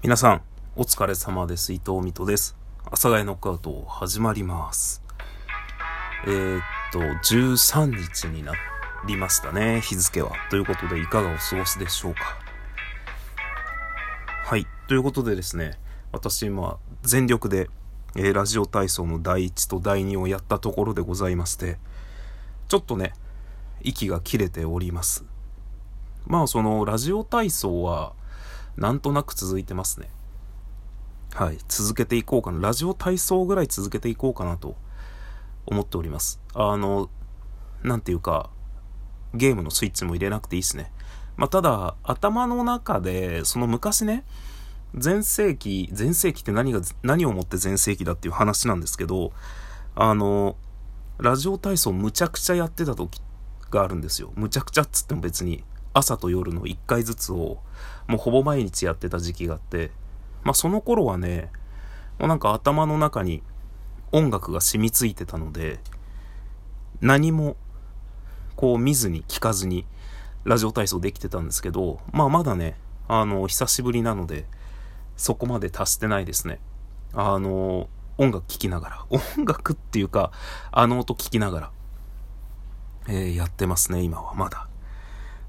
皆さん、お疲れ様です。伊藤美斗です。阿佐ヶ谷ノックアウト始まります。えー、っと、13日になりましたね、日付は。ということで、いかがお過ごしでしょうか。はい。ということでですね、私今、全力で、えーラジオ体操の第1と第2をやったところでございまして、ちょっとね、息が切れております。まあ、その、ラジオ体操は、なんとなく続いてますね。はい。続けていこうかな。ラジオ体操ぐらい続けていこうかなと思っております。あの、なんていうか、ゲームのスイッチも入れなくていいですね。まあ、ただ、頭の中で、その昔ね、前世紀、前世紀って何が、何をもって前世紀だっていう話なんですけど、あの、ラジオ体操むちゃくちゃやってた時があるんですよ。むちゃくちゃっつっても別に朝と夜の1回ずつをもうほぼ毎日やってた時期があって、まあその頃はね、もうなんか頭の中に音楽が染みついてたので、何もこう見ずに聞かずにラジオ体操できてたんですけど、まあまだね、あの、久しぶりなので、そこまで達してないですね。あの、音楽聴きながら、音楽っていうか、あの音聞きながら、えーやってますね、今はまだ。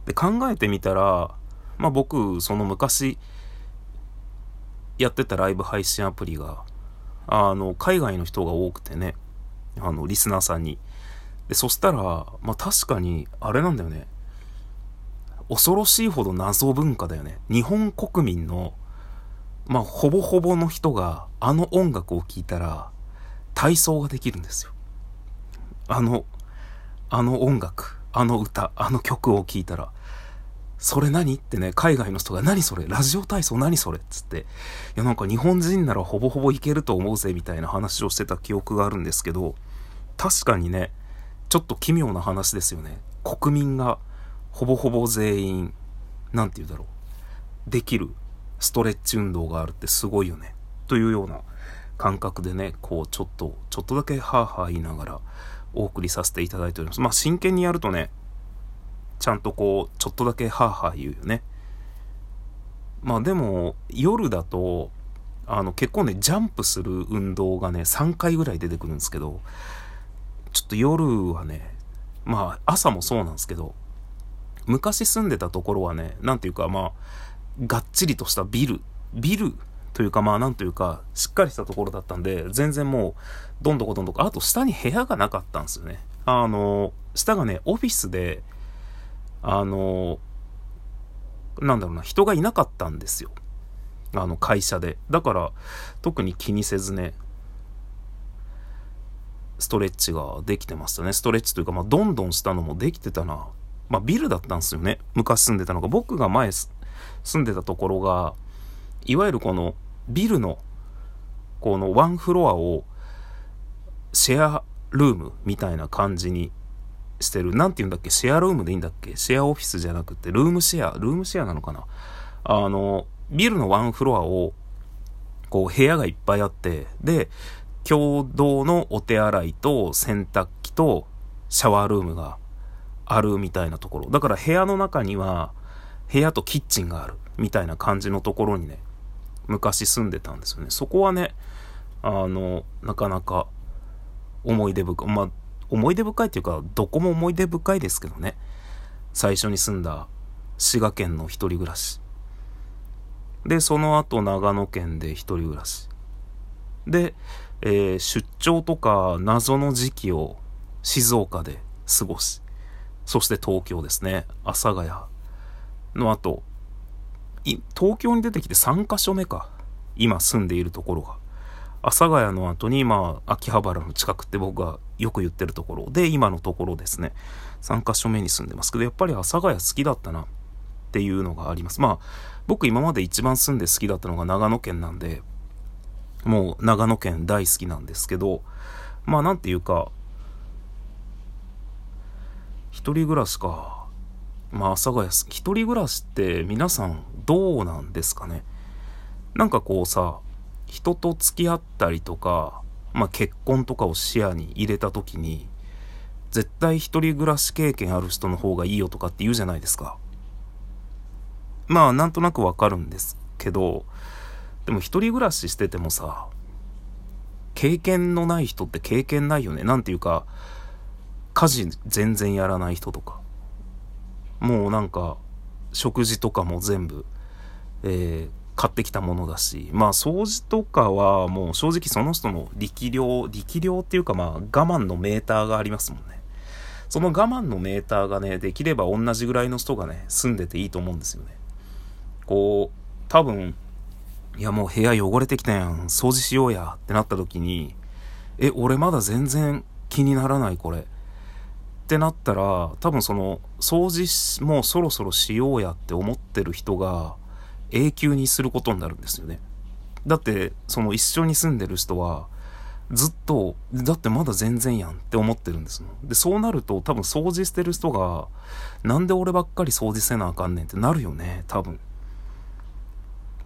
で、考えてみたら、まあ僕、その昔、やってたライブ配信アプリが、あの、海外の人が多くてね、あの、リスナーさんに。で、そしたら、まあ確かに、あれなんだよね。恐ろしいほど謎文化だよね。日本国民の、まあほぼほぼの人が、あの音楽を聴いたら、体操ができるんですよ。あの、あの音楽、あの歌、あの曲を聴いたら、それ何？ってね、海外の人が何それ？ラジオ体操何それ？っつって、いやなんか日本人ならほぼほぼいけると思うぜみたいな話をしてた記憶があるんですけど、確かにね、ちょっと奇妙な話ですよね。国民がほぼほぼ全員、なんて言うだろう、できるストレッチ運動があるってすごいよね。というような感覚でね、こうちょっと、ちょっとだけハーハー言いながらお送りさせていただいております。まあ真剣にやるとね、ちゃんとこう、ちょっとだけハーハー言うよね。まあでも、夜だと、あの結構ね、ジャンプする運動がね、3回ぐらい出てくるんですけど、ちょっと夜はね、まあ朝もそうなんですけど、昔住んでたところはね、なんていうかまあ、がっちりとしたビル、ビルというかまあなんというか、しっかりしたところだったんで、全然もう、どんどこどんどこ、あと下に部屋がなかったんですよね。あの、下がね、オフィスで、あの、なんだろうな、人がいなかったんですよ。あの、会社で。だから、特に気にせずね、ストレッチができてましたね。ストレッチというか、まあ、どんどんしたのもできてたな。まあ、ビルだったんですよね。昔住んでたのが。僕が前住んでたところが、いわゆるこのビルの、このワンフロアをシェアルームみたいな感じにしてる。なんて言うんだっけシェアルームでいいんだっけシェアオフィスじゃなくて、ルームシェア、ルームシェアなのかなあの、ビルのワンフロアを、こう部屋がいっぱいあって、で、共同のお手洗いと洗濯機とシャワールームがあるみたいなところ。だから部屋の中には部屋とキッチンがあるみたいな感じのところにね、昔住んでたんですよね。そこはね、あの、なかなか思い出深い。まあ、思い出深いっていうか、どこも思い出深いですけどね。最初に住んだ滋賀県の一人暮らし。で、その後長野県で一人暮らし。で、えー出張とか謎の時期を静岡で過ごし、そして東京ですね、阿佐ヶ谷の後、い東京に出てきて3カ所目か、今住んでいるところが。阿佐ヶ谷の後に、まあ、秋葉原の近くって僕がよく言ってるところで、今のところですね、3カ所目に住んでますけど、やっぱり阿佐ヶ谷好きだったなっていうのがあります。まあ、僕今まで一番住んで好きだったのが長野県なんで、もう長野県大好きなんですけど、まあなんていうか、一人暮らしか。まあ阿佐ヶ谷、一人暮らしって皆さんどうなんですかね。なんかこうさ、人と付き合ったりとか、まあ結婚とかを視野に入れた時に、絶対一人暮らし経験ある人の方がいいよとかって言うじゃないですか。まあなんとなくわかるんですけど、でも一人暮らししててもさ、経験のない人って経験ないよね。なんていうか、家事全然やらない人とか。もうなんか、食事とかも全部、えー、買ってきたものだし、まあ掃除とかはもう正直その人の力量、力量っていうかまあ我慢のメーターがありますもんね。その我慢のメーターがね、できれば同じぐらいの人がね、住んでていいと思うんですよね。こう、多分、いやもう部屋汚れてきたやん、掃除しようやってなった時に、え、俺まだ全然気にならないこれ。ってなったら、多分その、掃除もうそろそろしようやって思ってる人が永久にすることになるんですよね。だって、その一緒に住んでる人は、ずっと、だってまだ全然やんって思ってるんですよで、そうなると多分掃除してる人が、なんで俺ばっかり掃除せなあかんねんってなるよね、多分。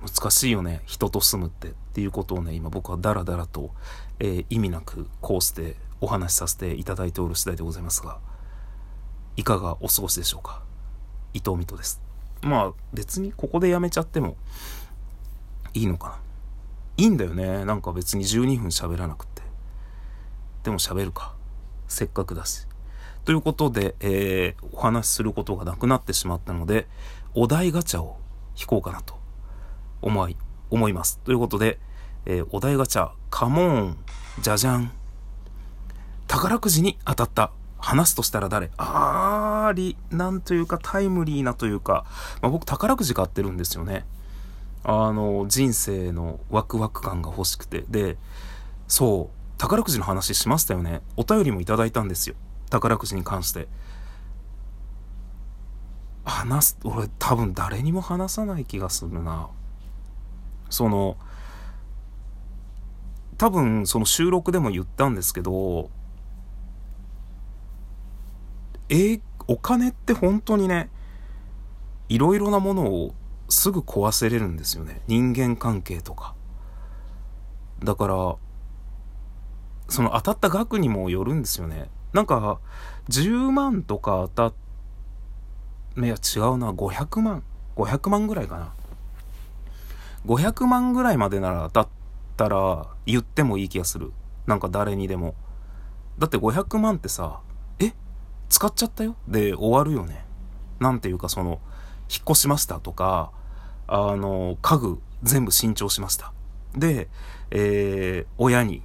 難しいよね、人と住むってっていうことをね、今僕はダラダラと、えー、意味なくこうしてお話しさせていただいておる次第でございますが、いかがお過ごしでしょうか。伊藤美斗です。まあ別にここでやめちゃってもいいのかな。いいんだよね。なんか別に12分喋らなくて。でも喋るか。せっかくだし。ということで、えー、お話しすることがなくなってしまったので、お題ガチャを引こうかなと思い、思います。ということで、えー、お題ガチャ、カモーン、じゃじゃん。宝くじに当たった。話すとしたら誰？あーり、なんというかタイムリーなというか、まあ、僕宝くじ買ってるんですよね。あの、人生のワクワク感が欲しくて。で、そう、宝くじの話しましたよね。お便りもいただいたんですよ。宝くじに関して。話す、俺多分誰にも話さない気がするな。その、多分その収録でも言ったんですけど、えお金って本当にね、いろいろなものをすぐ壊せれるんですよね。人間関係とか。だから、その当たった額にもよるんですよね。なんか、10万とか当たっ、いや違うな、500万。500万ぐらいかな。500万ぐらいまでなら当たったら言ってもいい気がする。なんか誰にでも。だって500万ってさ、使っちゃったよで終わるよね。なんていうかその、引っ越しましたとか、あの、家具全部新調しました。で、えー、親に、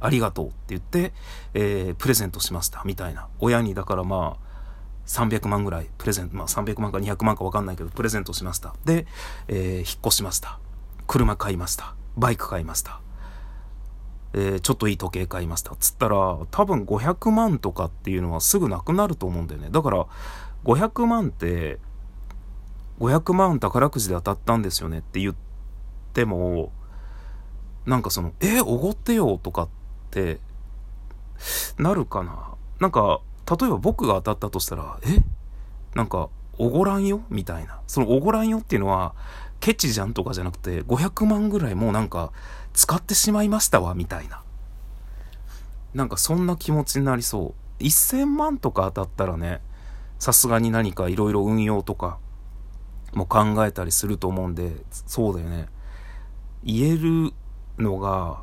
ありがとうって言って、えー、プレゼントしましたみたいな。親にだからまあ、300万ぐらいプレゼント、まあ300万か200万かわかんないけど、プレゼントしました。で、えー、引っ越しました。車買いました。バイク買いました。えー、ちょっといい時計買いました。つったら、多分500万とかっていうのはすぐなくなると思うんだよね。だから、500万って、500万宝くじで当たったんですよねって言っても、なんかその、えおごってよとかって、なるかななんか、例えば僕が当たったとしたら、えなんか、おごらんよみたいな。そのおごらんよっていうのは、ケチじゃんとかじゃなくて、500万ぐらいもうなんか、使ってしまいましたわ、みたいな。なんかそんな気持ちになりそう。1000万とか当たったらね、さすがに何かいろいろ運用とかも考えたりすると思うんで、そうだよね。言えるのが、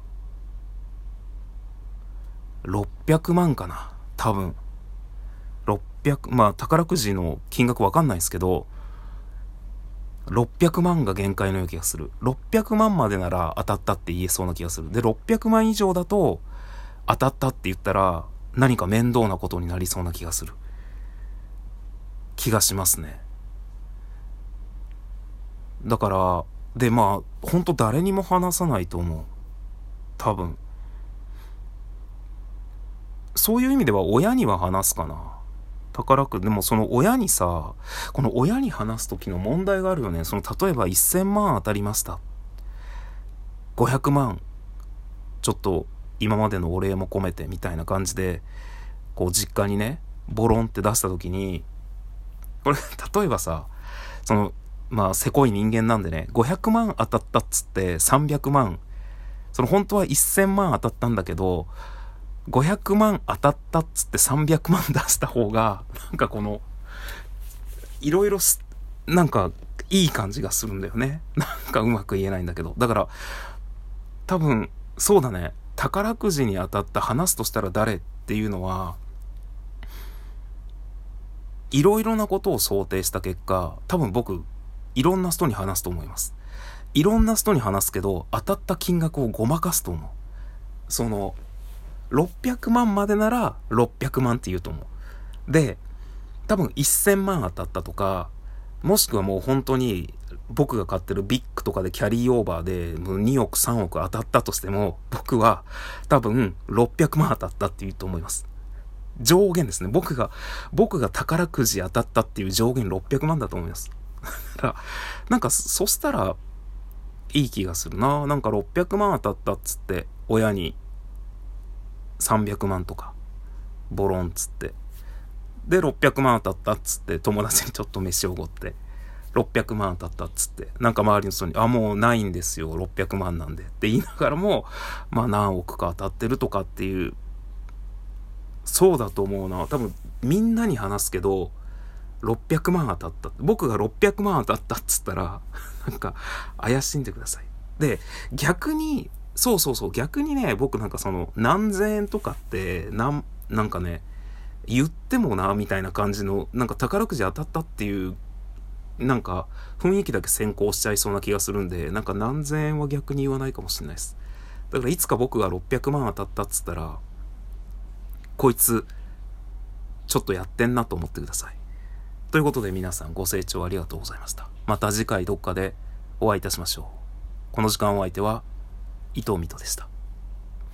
600万かな。多分。600、まあ宝くじの金額わかんないですけど、600万が限界のような気がする。600万までなら当たったって言えそうな気がする。で、600万以上だと当たったって言ったら何か面倒なことになりそうな気がする。気がしますね。だから、で、まあ、ほんと誰にも話さないと思う。多分。そういう意味では親には話すかな。宝くじ、でもその親にさ、この親に話す時の問題があるよね。その例えば1000万当たりました。500万、ちょっと今までのお礼も込めてみたいな感じで、こう実家にね、ボロンって出した時に、これ、例えばさ、その、まあ、せこい人間なんでね、500万当たったっつって300万、その本当は1000万当たったんだけど、500万当たったっつって300万出した方が、なんかこの、いろいろすなんかいい感じがするんだよね。なんかうまく言えないんだけど。だから、多分、そうだね。宝くじに当たった話すとしたら誰っていうのは、いろいろなことを想定した結果、多分僕、いろんな人に話すと思います。いろんな人に話すけど、当たった金額をごまかすと思う。その、600万までなら600万って言うと思う。で、多分1000万当たったとか、もしくはもう本当に僕が買ってるビッグとかでキャリーオーバーでもう2億3億当たったとしても僕は多分600万当たったって言うと思います。上限ですね。僕が、僕が宝くじ当たったっていう上限600万だと思います。だから、なんかそしたらいい気がするな。なんか600万当たったっつって親に300万とかボロンっつってで、600万当たったっつって、友達にちょっと飯をおごって、600万当たったっつって、なんか周りの人に、あ、もうないんですよ、600万なんで。って言いながらも、まあ何億か当たってるとかっていう、そうだと思うな。多分、みんなに話すけど、600万当たった。僕が600万当たったっつったら、なんか、怪しんでください。で、逆に、そうそうそう、逆にね、僕なんかその、何千円とかって、なん、なんかね、言ってもな、みたいな感じの、なんか宝くじ当たったっていう、なんか雰囲気だけ先行しちゃいそうな気がするんで、なんか何千円は逆に言わないかもしれないです。だからいつか僕が600万当たったっつったら、こいつ、ちょっとやってんなと思ってください。ということで皆さんご清聴ありがとうございました。また次回どっかでお会いいたしましょう。この時間お相手は伊藤美斗でした。